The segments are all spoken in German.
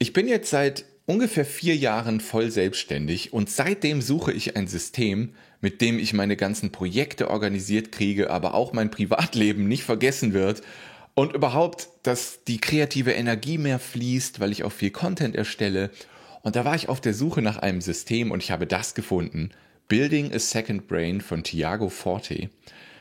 Ich bin jetzt seit ungefähr vier Jahren voll selbstständig und seitdem suche ich ein System, mit dem ich meine ganzen Projekte organisiert kriege, aber auch mein Privatleben nicht vergessen wird und überhaupt, dass die kreative Energie mehr fließt, weil ich auch viel Content erstelle. Und da war ich auf der Suche nach einem System und ich habe das gefunden. Building a Second Brain von Tiago Forte.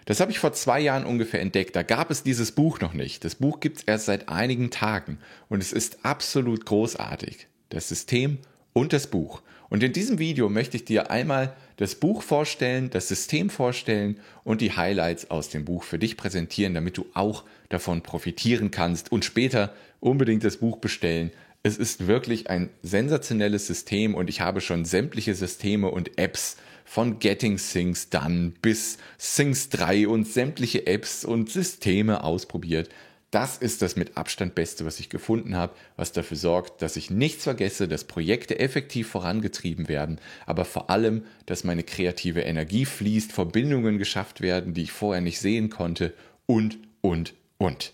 Das habe ich vor zwei Jahren ungefähr entdeckt. Da gab es dieses Buch noch nicht. Das Buch gibt es erst seit einigen Tagen und es ist absolut großartig. Das System und das Buch. Und in diesem Video möchte ich dir einmal das Buch vorstellen, das System vorstellen und die Highlights aus dem Buch für dich präsentieren, damit du auch davon profitieren kannst und später unbedingt das Buch bestellen. Es ist wirklich ein sensationelles System und ich habe schon sämtliche Systeme und Apps von Getting Things Done bis Things 3 und sämtliche Apps und Systeme ausprobiert. Das ist das mit Abstand Beste, was ich gefunden habe, was dafür sorgt, dass ich nichts vergesse, dass Projekte effektiv vorangetrieben werden, aber vor allem, dass meine kreative Energie fließt, Verbindungen geschafft werden, die ich vorher nicht sehen konnte und, und, und.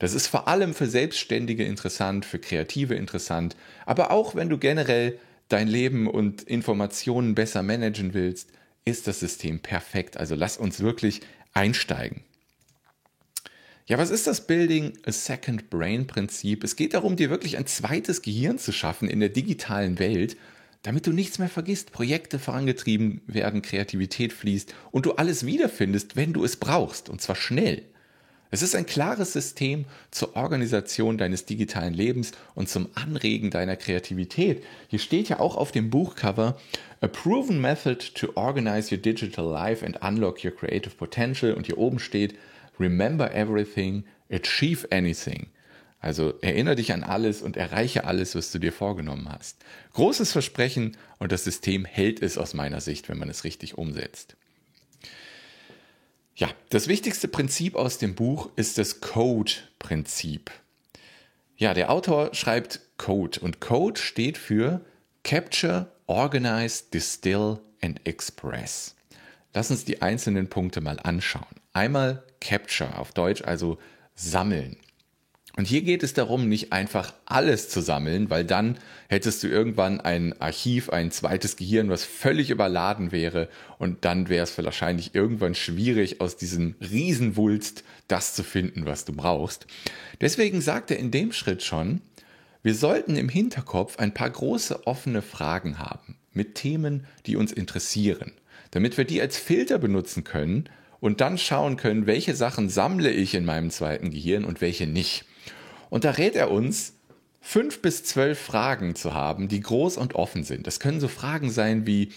Das ist vor allem für Selbstständige interessant, für Kreative interessant, aber auch wenn du generell dein Leben und Informationen besser managen willst, ist das System perfekt. Also lass uns wirklich einsteigen. Ja, was ist das Building a Second Brain Prinzip? Es geht darum, dir wirklich ein zweites Gehirn zu schaffen in der digitalen Welt, damit du nichts mehr vergisst, Projekte vorangetrieben werden, Kreativität fließt und du alles wiederfindest, wenn du es brauchst, und zwar schnell. Es ist ein klares System zur Organisation deines digitalen Lebens und zum Anregen deiner Kreativität. Hier steht ja auch auf dem Buchcover A proven method to organize your digital life and unlock your creative potential und hier oben steht Remember everything, achieve anything. Also erinnere dich an alles und erreiche alles, was du dir vorgenommen hast. Großes Versprechen und das System hält es aus meiner Sicht, wenn man es richtig umsetzt. Ja, das wichtigste Prinzip aus dem Buch ist das Code-Prinzip. Ja, der Autor schreibt Code und Code steht für Capture, Organize, Distill and Express. Lass uns die einzelnen Punkte mal anschauen. Einmal Capture, auf Deutsch also sammeln. Und hier geht es darum, nicht einfach alles zu sammeln, weil dann hättest du irgendwann ein Archiv, ein zweites Gehirn, was völlig überladen wäre und dann wäre es wahrscheinlich irgendwann schwierig, aus diesem Riesenwulst das zu finden, was du brauchst. Deswegen sagt er in dem Schritt schon, wir sollten im Hinterkopf ein paar große offene Fragen haben mit Themen, die uns interessieren, damit wir die als Filter benutzen können und dann schauen können, welche Sachen sammle ich in meinem zweiten Gehirn und welche nicht. Und da rät er uns, fünf bis zwölf Fragen zu haben, die groß und offen sind. Das können so Fragen sein wie,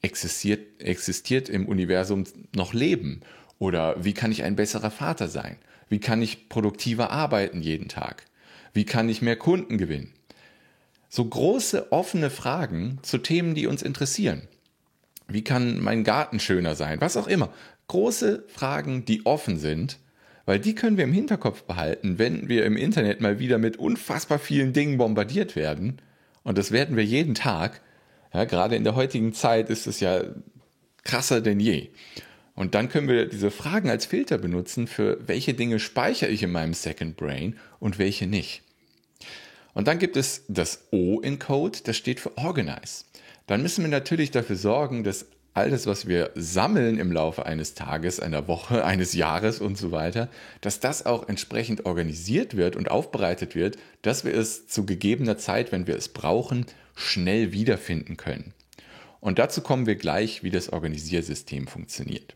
existiert, existiert im Universum noch Leben? Oder wie kann ich ein besserer Vater sein? Wie kann ich produktiver arbeiten jeden Tag? Wie kann ich mehr Kunden gewinnen? So große, offene Fragen zu Themen, die uns interessieren. Wie kann mein Garten schöner sein? Was auch immer. Große Fragen, die offen sind weil die können wir im Hinterkopf behalten, wenn wir im Internet mal wieder mit unfassbar vielen Dingen bombardiert werden. Und das werden wir jeden Tag. Ja, gerade in der heutigen Zeit ist es ja krasser denn je. Und dann können wir diese Fragen als Filter benutzen, für welche Dinge speichere ich in meinem Second Brain und welche nicht. Und dann gibt es das O in Code, das steht für Organize. Dann müssen wir natürlich dafür sorgen, dass all das, was wir sammeln im Laufe eines Tages, einer Woche, eines Jahres und so weiter, dass das auch entsprechend organisiert wird und aufbereitet wird, dass wir es zu gegebener Zeit, wenn wir es brauchen, schnell wiederfinden können. Und dazu kommen wir gleich, wie das Organisiersystem funktioniert.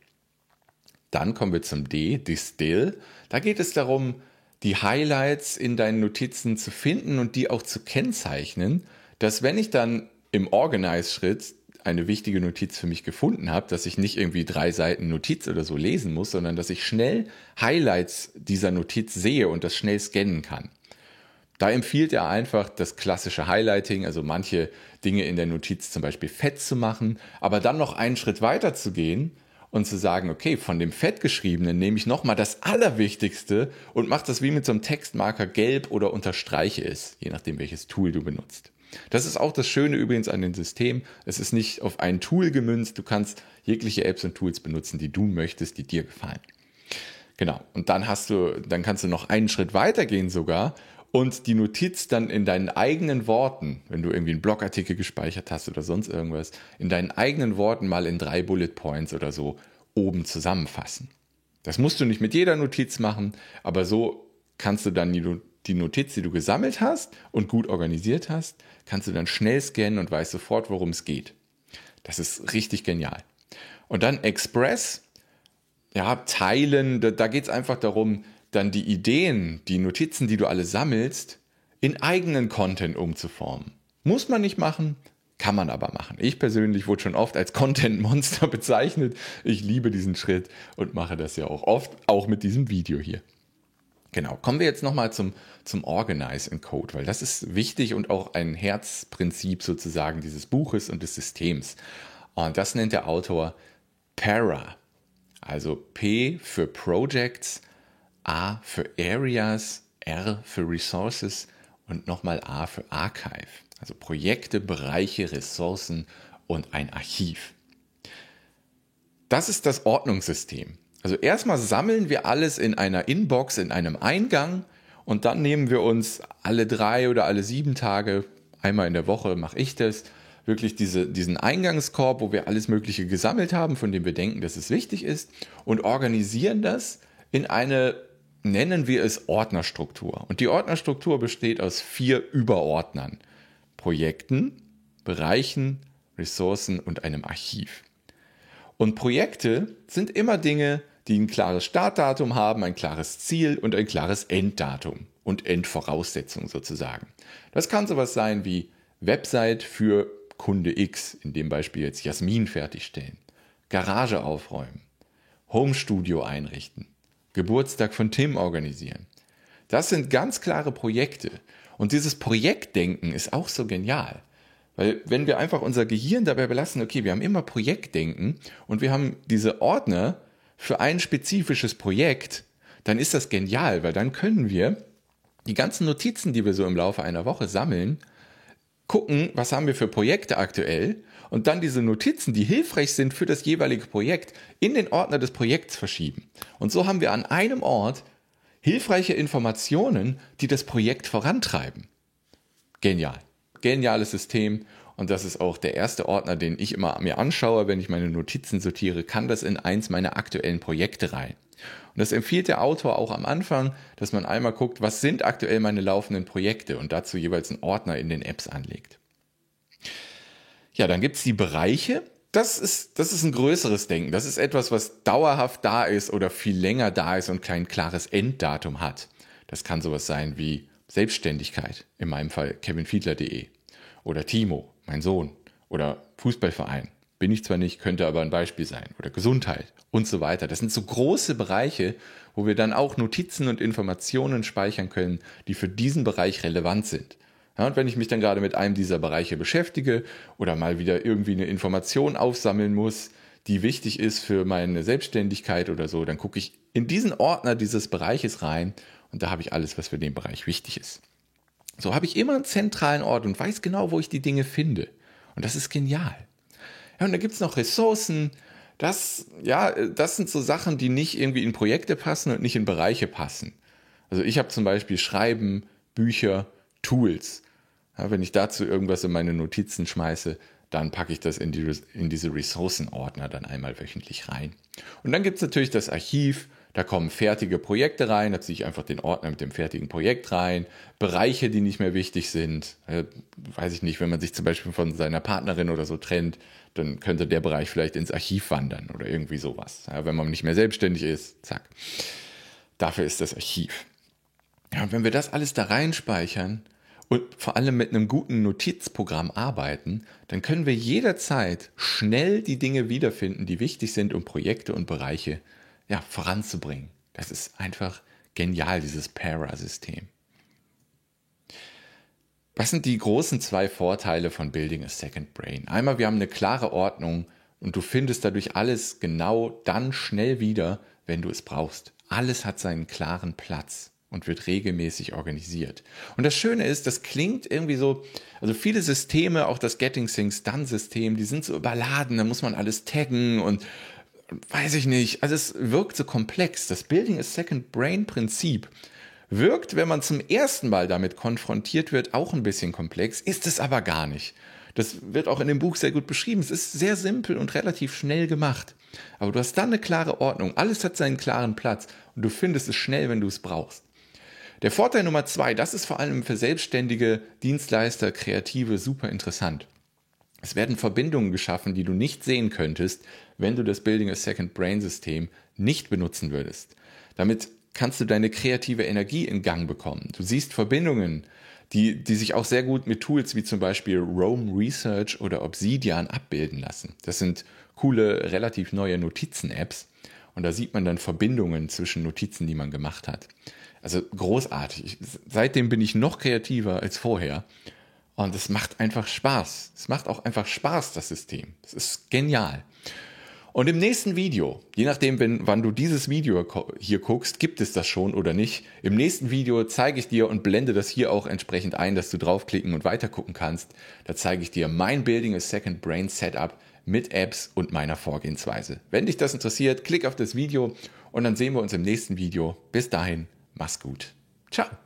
Dann kommen wir zum D, Distill. Da geht es darum, die Highlights in deinen Notizen zu finden und die auch zu kennzeichnen, dass wenn ich dann im Organize-Schritt eine wichtige Notiz für mich gefunden habe, dass ich nicht irgendwie drei Seiten Notiz oder so lesen muss, sondern dass ich schnell Highlights dieser Notiz sehe und das schnell scannen kann. Da empfiehlt er einfach das klassische Highlighting, also manche Dinge in der Notiz zum Beispiel fett zu machen, aber dann noch einen Schritt weiter zu gehen und zu sagen, okay, von dem fettgeschriebenen nehme ich nochmal das Allerwichtigste und mache das wie mit so einem Textmarker gelb oder unterstreiche es, je nachdem welches Tool du benutzt. Das ist auch das Schöne übrigens an dem System. Es ist nicht auf ein Tool gemünzt. Du kannst jegliche Apps und Tools benutzen, die du möchtest, die dir gefallen. Genau. Und dann hast du, dann kannst du noch einen Schritt weiter gehen sogar und die Notiz dann in deinen eigenen Worten, wenn du irgendwie einen Blogartikel gespeichert hast oder sonst irgendwas, in deinen eigenen Worten mal in drei Bullet Points oder so oben zusammenfassen. Das musst du nicht mit jeder Notiz machen, aber so kannst du dann die Notiz, die du gesammelt hast und gut organisiert hast, kannst du dann schnell scannen und weißt sofort, worum es geht. Das ist richtig genial. Und dann Express, ja, teilen, da, da geht es einfach darum, dann die Ideen, die Notizen, die du alle sammelst, in eigenen Content umzuformen. Muss man nicht machen, kann man aber machen. Ich persönlich wurde schon oft als Content-Monster bezeichnet. Ich liebe diesen Schritt und mache das ja auch oft, auch mit diesem Video hier. Genau, kommen wir jetzt nochmal zum, zum Organize in Code, weil das ist wichtig und auch ein Herzprinzip sozusagen dieses Buches und des Systems. Und das nennt der Autor Para. Also P für Projects, A für Areas, R für Resources und nochmal A für Archive. Also Projekte, Bereiche, Ressourcen und ein Archiv. Das ist das Ordnungssystem. Also erstmal sammeln wir alles in einer Inbox, in einem Eingang und dann nehmen wir uns alle drei oder alle sieben Tage, einmal in der Woche mache ich das, wirklich diese, diesen Eingangskorb, wo wir alles Mögliche gesammelt haben, von dem wir denken, dass es wichtig ist, und organisieren das in eine, nennen wir es Ordnerstruktur. Und die Ordnerstruktur besteht aus vier Überordnern. Projekten, Bereichen, Ressourcen und einem Archiv. Und Projekte sind immer Dinge, die ein klares Startdatum haben, ein klares Ziel und ein klares Enddatum und Endvoraussetzung sozusagen. Das kann sowas sein wie Website für Kunde X, in dem Beispiel jetzt Jasmin fertigstellen, Garage aufräumen, Homestudio einrichten, Geburtstag von Tim organisieren. Das sind ganz klare Projekte. Und dieses Projektdenken ist auch so genial. Weil wenn wir einfach unser Gehirn dabei belassen, okay, wir haben immer Projektdenken und wir haben diese Ordner für ein spezifisches Projekt, dann ist das genial, weil dann können wir die ganzen Notizen, die wir so im Laufe einer Woche sammeln, gucken, was haben wir für Projekte aktuell und dann diese Notizen, die hilfreich sind für das jeweilige Projekt, in den Ordner des Projekts verschieben. Und so haben wir an einem Ort hilfreiche Informationen, die das Projekt vorantreiben. Genial. Geniales System. Und das ist auch der erste Ordner, den ich immer mir anschaue, wenn ich meine Notizen sortiere, kann das in eins meiner aktuellen Projekte rein. Und das empfiehlt der Autor auch am Anfang, dass man einmal guckt, was sind aktuell meine laufenden Projekte und dazu jeweils einen Ordner in den Apps anlegt. Ja, dann gibt es die Bereiche. Das ist, das ist ein größeres Denken. Das ist etwas, was dauerhaft da ist oder viel länger da ist und kein klares Enddatum hat. Das kann sowas sein wie Selbstständigkeit, in meinem Fall kevinfiedler.de oder Timo, mein Sohn oder Fußballverein bin ich zwar nicht, könnte aber ein Beispiel sein. Oder Gesundheit und so weiter. Das sind so große Bereiche, wo wir dann auch Notizen und Informationen speichern können, die für diesen Bereich relevant sind. Ja, und wenn ich mich dann gerade mit einem dieser Bereiche beschäftige oder mal wieder irgendwie eine Information aufsammeln muss, die wichtig ist für meine Selbstständigkeit oder so, dann gucke ich in diesen Ordner dieses Bereiches rein und da habe ich alles, was für den Bereich wichtig ist. So habe ich immer einen zentralen Ort und weiß genau, wo ich die Dinge finde. Und das ist genial. Ja, und da gibt es noch Ressourcen. Das, ja, das sind so Sachen, die nicht irgendwie in Projekte passen und nicht in Bereiche passen. Also ich habe zum Beispiel Schreiben, Bücher, Tools. Ja, wenn ich dazu irgendwas in meine Notizen schmeiße, dann packe ich das in, die, in diese Ressourcenordner dann einmal wöchentlich rein. Und dann gibt es natürlich das Archiv, da kommen fertige Projekte rein, da ziehe ich einfach den Ordner mit dem fertigen Projekt rein, Bereiche, die nicht mehr wichtig sind. Äh, weiß ich nicht, wenn man sich zum Beispiel von seiner Partnerin oder so trennt, dann könnte der Bereich vielleicht ins Archiv wandern oder irgendwie sowas. Wenn man nicht mehr selbstständig ist, zack. Dafür ist das Archiv. Und wenn wir das alles da reinspeichern und vor allem mit einem guten Notizprogramm arbeiten, dann können wir jederzeit schnell die Dinge wiederfinden, die wichtig sind, um Projekte und Bereiche ja, voranzubringen. Das ist einfach genial, dieses Para-System. Was sind die großen zwei Vorteile von Building a Second Brain? Einmal, wir haben eine klare Ordnung und du findest dadurch alles genau dann schnell wieder, wenn du es brauchst. Alles hat seinen klaren Platz und wird regelmäßig organisiert. Und das Schöne ist, das klingt irgendwie so, also viele Systeme, auch das Getting Things Done System, die sind so überladen, da muss man alles taggen und weiß ich nicht. Also es wirkt so komplex. Das Building a Second Brain Prinzip Wirkt, wenn man zum ersten Mal damit konfrontiert wird, auch ein bisschen komplex, ist es aber gar nicht. Das wird auch in dem Buch sehr gut beschrieben. Es ist sehr simpel und relativ schnell gemacht. Aber du hast dann eine klare Ordnung. Alles hat seinen klaren Platz und du findest es schnell, wenn du es brauchst. Der Vorteil Nummer zwei, das ist vor allem für selbstständige Dienstleister, Kreative super interessant. Es werden Verbindungen geschaffen, die du nicht sehen könntest, wenn du das Building a Second Brain System nicht benutzen würdest. Damit kannst du deine kreative Energie in Gang bekommen. Du siehst Verbindungen, die, die sich auch sehr gut mit Tools wie zum Beispiel Rome Research oder Obsidian abbilden lassen. Das sind coole, relativ neue Notizen-Apps und da sieht man dann Verbindungen zwischen Notizen, die man gemacht hat. Also großartig. Seitdem bin ich noch kreativer als vorher. Und es macht einfach Spaß. Es macht auch einfach Spaß, das System. Es ist genial. Und im nächsten Video, je nachdem, wenn, wann du dieses Video hier guckst, gibt es das schon oder nicht. Im nächsten Video zeige ich dir und blende das hier auch entsprechend ein, dass du draufklicken und weitergucken kannst. Da zeige ich dir mein Building a Second Brain Setup mit Apps und meiner Vorgehensweise. Wenn dich das interessiert, klick auf das Video und dann sehen wir uns im nächsten Video. Bis dahin, mach's gut. Ciao.